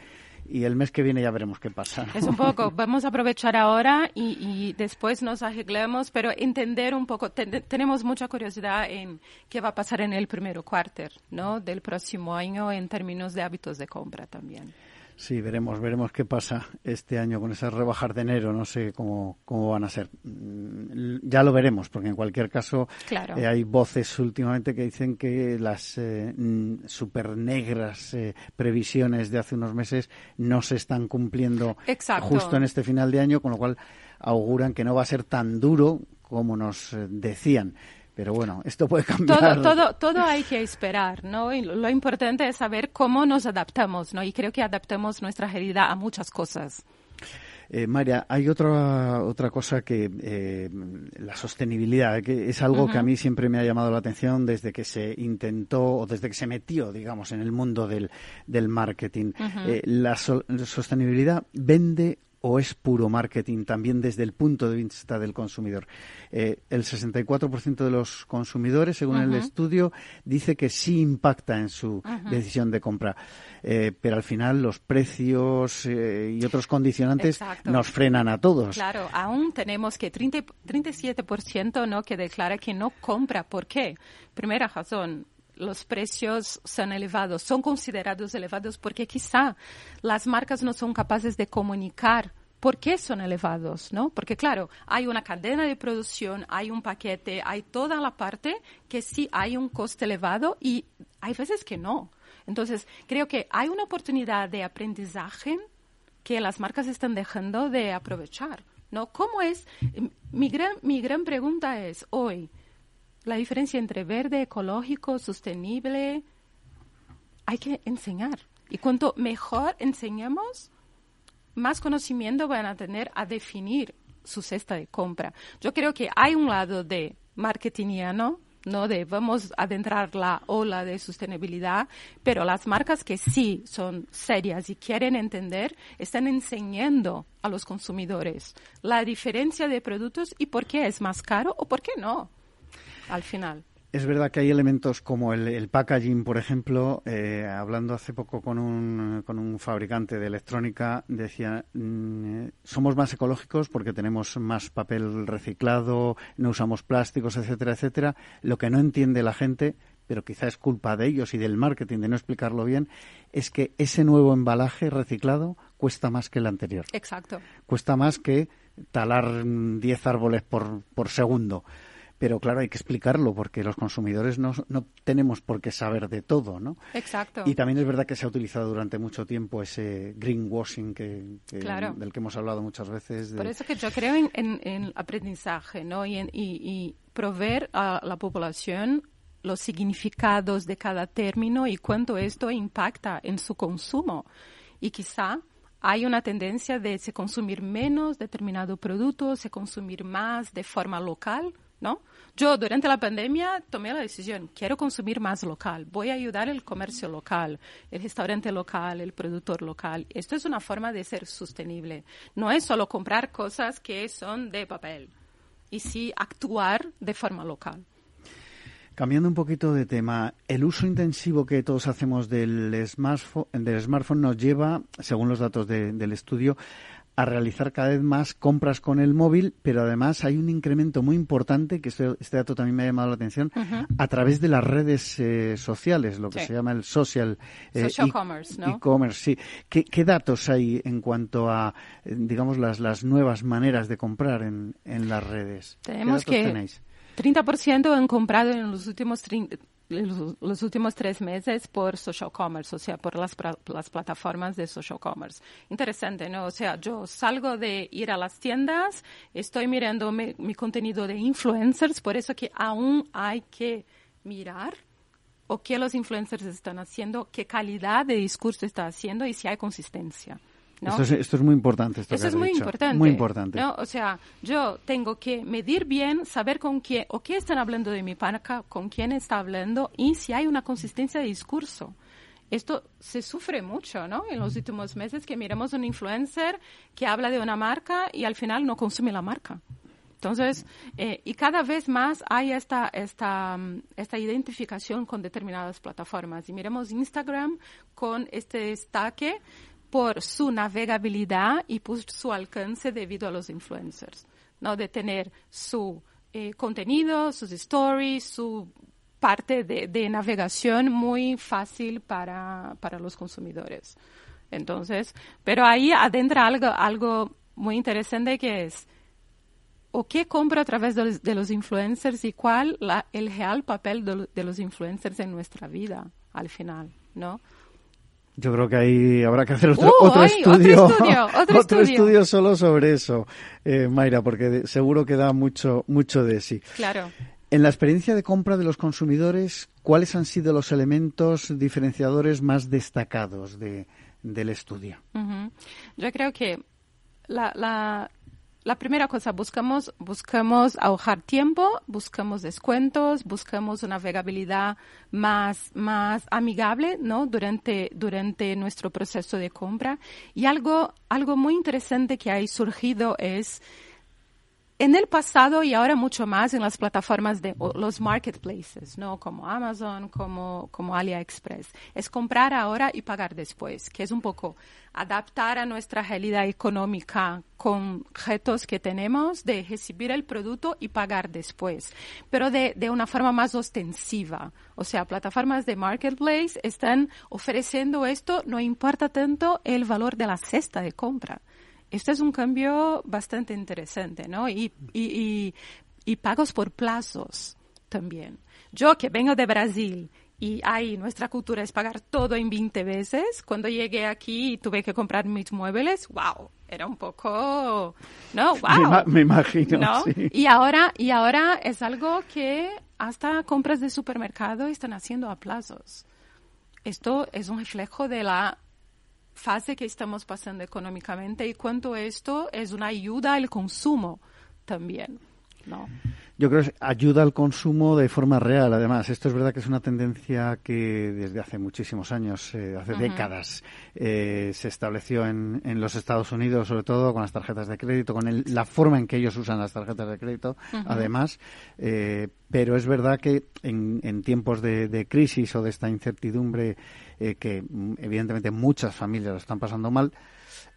y el mes que viene ya veremos qué pasa. Es un poco, vamos a aprovechar ahora y, y después nos arreglemos, pero entender un poco, tenemos mucha curiosidad en qué va a pasar en el primer cuarter, ¿no? Del próximo año en términos de hábitos de compra también. Sí, veremos, veremos qué pasa este año con esas rebajas de enero. No sé cómo, cómo van a ser. Mm, ya lo veremos, porque en cualquier caso eh, hay voces últimamente que dicen que las eh, mm, super negras eh, previsiones de hace unos meses no se están cumpliendo justo en este final de año, con lo cual auguran que no va a ser tan duro como nos decían. Pero bueno, esto puede cambiar. Todo, todo, todo hay que esperar, ¿no? Y lo importante es saber cómo nos adaptamos, ¿no? Y creo que adaptemos nuestra realidad a muchas cosas. Eh, María, hay otra otra cosa que eh, la sostenibilidad, que es algo que a mí siempre me ha llamado la atención desde que se intentó o desde que se metió, digamos, en el mundo del, del marketing. eh, la sostenibilidad vende o es puro marketing también desde el punto de vista del consumidor. Eh, el 64% de los consumidores, según el estudio, dice que sí impacta en su decisión de compra, eh, pero al final los precios eh, y otros condicionantes nos frenan a todos. Claro, aún tenemos que 30, 37% no que declara que no compra. ¿Por qué? Primera razón, los precios son elevados, son considerados elevados porque quizá las marcas no son capaces de comunicar por qué son elevados, ¿no? Porque claro, hay una cadena de producción, hay un paquete, hay toda la parte que sí hay un coste elevado y hay veces que no. Entonces, creo que hay una oportunidad de aprendizaje que las marcas están dejando de aprovechar, ¿no? ¿Cómo es? Mi gran, mi gran pregunta es hoy, la diferencia entre verde, ecológico, sostenible, hay que enseñar. Y cuanto mejor enseñemos, más conocimiento van a tener a definir su cesta de compra. Yo creo que hay un lado de marketingiano, ¿no? De vamos a adentrar la ola de sostenibilidad, pero las marcas que sí son serias y quieren entender están enseñando a los consumidores la diferencia de productos y por qué es más caro o por qué no al final. Es verdad que hay elementos como el, packaging, por ejemplo. Eh, hablando hace poco con un, con un fabricante de electrónica, decía, mm, somos más ecológicos porque tenemos más papel reciclado, no usamos plásticos, etcétera, etcétera. Lo que no entiende la gente, pero quizá es culpa de ellos y del marketing de no explicarlo bien, es que ese nuevo embalaje reciclado cuesta más que el anterior. Exacto. Cuesta más que talar 10 árboles por, por segundo pero claro, hay que explicarlo porque los consumidores no, no tenemos por qué saber de todo, ¿no? Exacto. Y también es verdad que se ha utilizado durante mucho tiempo ese greenwashing que, del que hemos hablado muchas veces. Por eso que yo creo en, en, aprendizaje, ¿no? Y, y, proveer a la población los significados de cada término y cuánto esto impacta en su consumo. Y quizá hay una tendencia de se consumir menos determinado producto, se consumir más de forma local, ¿no? Yo durante la pandemia tomé la decisión, quiero consumir más local, voy a ayudar el comercio local, el restaurante local, el productor local. Esto es una forma de ser sostenible. No es solo comprar cosas que son de papel, y sí actuar de forma local. Cambiando un poquito de tema, el uso intensivo que todos hacemos del smartphone, del smartphone nos lleva, según los datos del estudio, a realizar cada vez más compras con el móvil, pero además hay un incremento muy importante, que este, este dato también me ha llamado la atención, a través de las redes eh, sociales, lo que se llama el social, eh, social commerce, ¿no? E-commerce, sí. ¿Qué, ¿Qué, datos hay en cuanto a, eh, digamos, las, las nuevas maneras de comprar en, en las redes? Tenemos que tenéis? 30% han comprado en los últimos 30, los últimos tres meses por social commerce, o sea, por las, las plataformas de social commerce. Interesante, ¿no? O sea, yo salgo de ir a las tiendas, estoy mirando mi, mi contenido de influencers, por eso que aún hay que mirar o qué los influencers están haciendo, qué calidad de discurso está haciendo y si hay consistencia. Esto, es, muy importante. Esto, es muy importante. Muy importante. O sea, yo tengo que medir bien, saber con quién o qué están hablando de mi marca, con quién está hablando y si hay una consistencia de discurso. esto se sufre mucho, ¿no? En los últimos meses que miramos un influencer que habla de una marca y al final no consume la marca. Entonces, eh, y cada vez más hay esta, esta, esta identificación con determinadas plataformas. Y miremos Instagram con este destaque por su navegabilidad y por su alcance debido a los influencers, ¿no? De tener su eh, contenido, sus stories, su parte de, de navegación muy fácil para, para, los consumidores. Entonces, pero ahí adentra algo, algo muy interesante que es o qué compro a través de los, de los influencers y cuál la, el real papel de, de, los influencers en nuestra vida al final, ¿no? Yo creo que ahí habrá que hacer otro, uh, otro, estudio, otro, estudio, otro, otro estudio, solo sobre eso, eh, Mayra, porque seguro que da mucho, mucho de sí. Claro. En la experiencia de compra de los consumidores, ¿cuáles han sido los elementos diferenciadores más destacados de, del estudio? Uh -huh. Yo creo que la, la, la primera cosa, buscamos, buscamos ahorrar tiempo, buscamos descuentos, buscamos una navegabilidad más, más amigable, ¿no? Durante, durante nuestro proceso de compra. Y algo, algo muy interesante que ha surgido es, en el pasado y ahora mucho más en las plataformas de los marketplaces, ¿no? Como Amazon, como, como AliExpress. Es comprar ahora y pagar después, que es un poco adaptar a nuestra realidad económica con objetos que tenemos de recibir el producto y pagar después, pero de, de una forma más ostensiva. O sea, plataformas de marketplace están ofreciendo esto, no importa tanto el valor de la cesta de compra este es un cambio bastante interesante, ¿no? Y, y, y, y, pagos por plazos también. Yo que vengo de Brasil y ahí nuestra cultura es pagar todo en 20 veces, cuando llegué aquí y tuve que comprar mis muebles, wow, era un poco, no, wow. Me, me imagino. ¿no? Sí. Y ahora, y ahora es algo que hasta compras de supermercado están haciendo a plazos. Esto es un reflejo de la fase que estamos pasando económicamente y cuánto esto es una ayuda al consumo también, ¿no? Yo creo que ayuda al consumo de forma real, además. Esto es verdad que es una tendencia que desde hace muchísimos años, eh, hace uh -huh. décadas, eh, se estableció en, en, los Estados Unidos, sobre todo con las tarjetas de crédito, con el, la forma en que ellos usan las tarjetas de crédito, uh -huh. además. Eh, pero es verdad que en, en tiempos de, de, crisis o de esta incertidumbre eh, que mm, evidentemente muchas familias lo están pasando mal,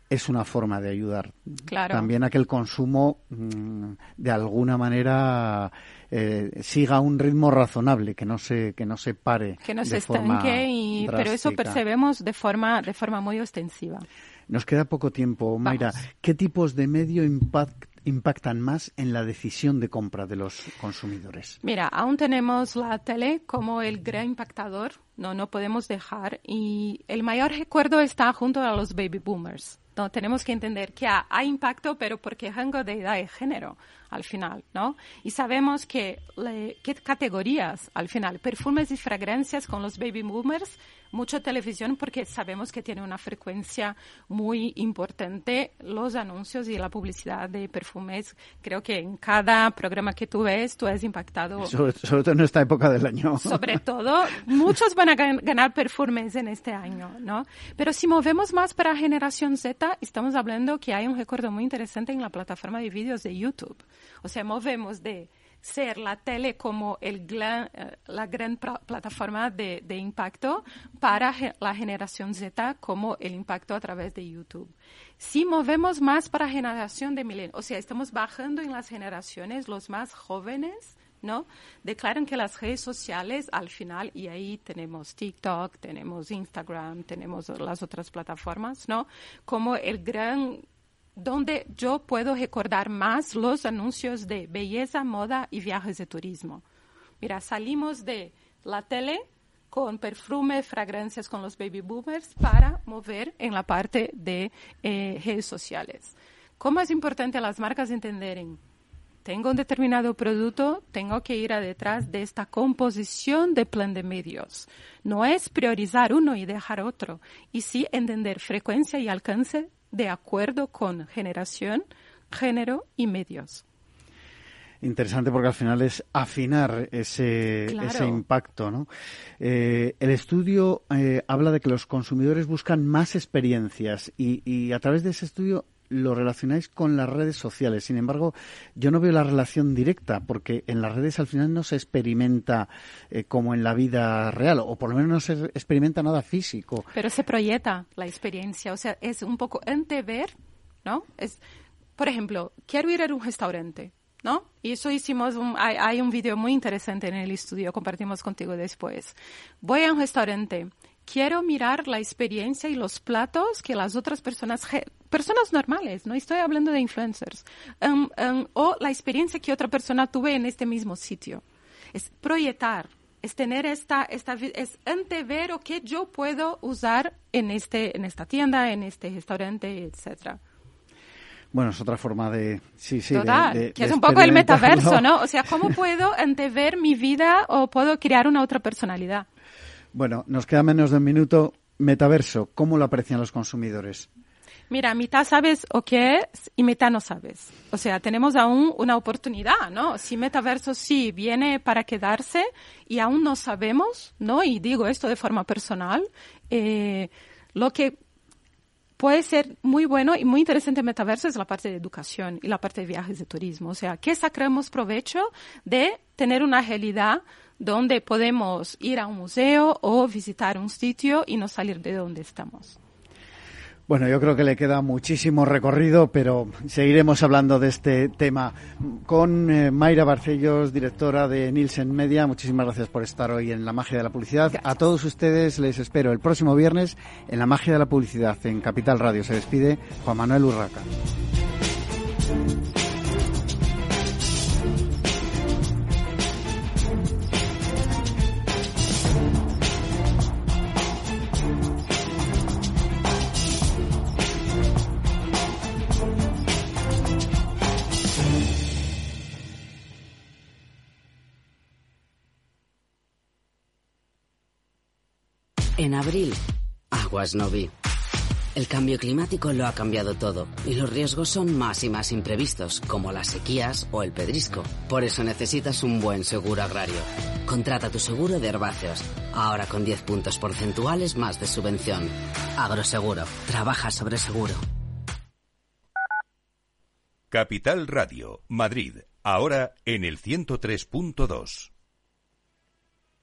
es una forma de ayudar claro. también a que el consumo mmm, de alguna manera eh, siga un ritmo razonable, que no se que no se pare, que no se estanque, y, pero eso percebemos de forma de forma muy ostensiva. Nos queda poco tiempo, Mayra. Vamos. ¿Qué tipos de medio impact, impactan más en la decisión de compra de los consumidores? Mira, aún tenemos la tele como el gran impactador, no, no podemos dejar, y el mayor recuerdo está junto a los baby boomers. No, tenemos que entender que hay, impacto, pero porque rango de edad y género al final, ¿no? Y sabemos que le, qué categorías al final, perfumes y fragancias con los baby boomers, mucho televisión porque sabemos que tiene una frecuencia muy importante los anuncios y la publicidad de perfumes. Creo que en cada programa que tú ves, tú has impactado. Sobre, sobre todo en esta época del año. Sobre todo, muchos van a ganar perfumes en este año, ¿no? Pero si movemos más para generación Z, estamos hablando que hay un recuerdo muy interesante en la plataforma de vídeos de YouTube. O sea, movemos de ser la tele como el gran, eh, la gran plataforma de, impacto para la generación Z como el impacto a través de YouTube. Si movemos más para generación de milenios, o sea, estamos bajando en las generaciones, los más jóvenes, ¿no? Declaran que las redes sociales al final, y ahí tenemos TikTok, tenemos Instagram, tenemos las otras plataformas, ¿no? Como el gran donde yo puedo recordar más los anuncios de belleza, moda y viajes de turismo. Mira, salimos de la tele con perfume, fragancias con los baby boomers para mover en la parte de eh, redes sociales. ¿Cómo es importante las marcas entenderem? Tengo un determinado producto, tengo que ir a detrás de esta composición de plan de medios. No es priorizar uno y dejar otro, y sí entender frecuencia y alcance de acuerdo con generación, género y medios. interesante porque al final es afinar ese, ese impacto. ¿no? Eh, el estudio eh, habla de que los consumidores buscan más experiencias y, y a través de ese estudio lo relacionáis con las redes sociales. Sin embargo, yo no veo la relación directa, porque en las redes al final no se experimenta eh, como en la vida real, o por lo menos no se experimenta nada físico. Pero se proyecta la experiencia, o sea, es un poco antever, ¿no? Es, por ejemplo, quiero ir a un restaurante. ¿no? Y eso hicimos, hay, hay, un video muy interesante en el estudio, compartimos contigo después. Voy a un restaurante, quiero mirar la experiencia y los platos que las otras personas, personas normales, no estoy hablando de influencers, um, um, o la experiencia que otra persona tuve en este mismo sitio. Es proyectar, es tener esta, esta es antever o que yo puedo usar en, este, en esta tienda, en este restaurante, etcétera. Bueno, es otra forma de... Sí, sí, Total, que es un poco el metaverso, ¿no? O sea, ¿cómo puedo antever mi vida o puedo crear una otra personalidad? Bueno, nos queda menos de un minuto. Metaverso, ¿cómo lo aprecian los consumidores? Mira, mitad sabes o qué es y mitad no sabes. O sea, tenemos aún una oportunidad, ¿no? Si metaverso sí viene para quedarse y aún no sabemos, ¿no? Y digo esto de forma personal, eh, lo que puede ser muy bueno y muy interesante en metaverso es la parte de educación y la parte de viajes de turismo. O sea, ¿qué sacamos provecho de tener una realidad donde podemos ir a un museo o visitar un sitio y no salir de donde estamos. Bueno, yo creo que le queda muchísimo recorrido, pero seguiremos hablando de este tema con eh, Mayra Barcellos, directora de Nielsen Media. Muchísimas gracias por estar hoy en La Magia de la Publicidad. A todos ustedes les espero el próximo viernes en La Magia de la Publicidad en Capital Radio. Se despide Juan Manuel Urraca. En abril, aguas no vi. El cambio climático lo ha cambiado todo y los riesgos son más y más imprevistos, como las sequías o el pedrisco. Por eso necesitas un buen seguro agrario. Contrata tu seguro de herbáceos, ahora con 10 puntos porcentuales más de subvención. Agroseguro, trabaja sobre seguro. Capital Radio, Madrid, ahora en el 103.2.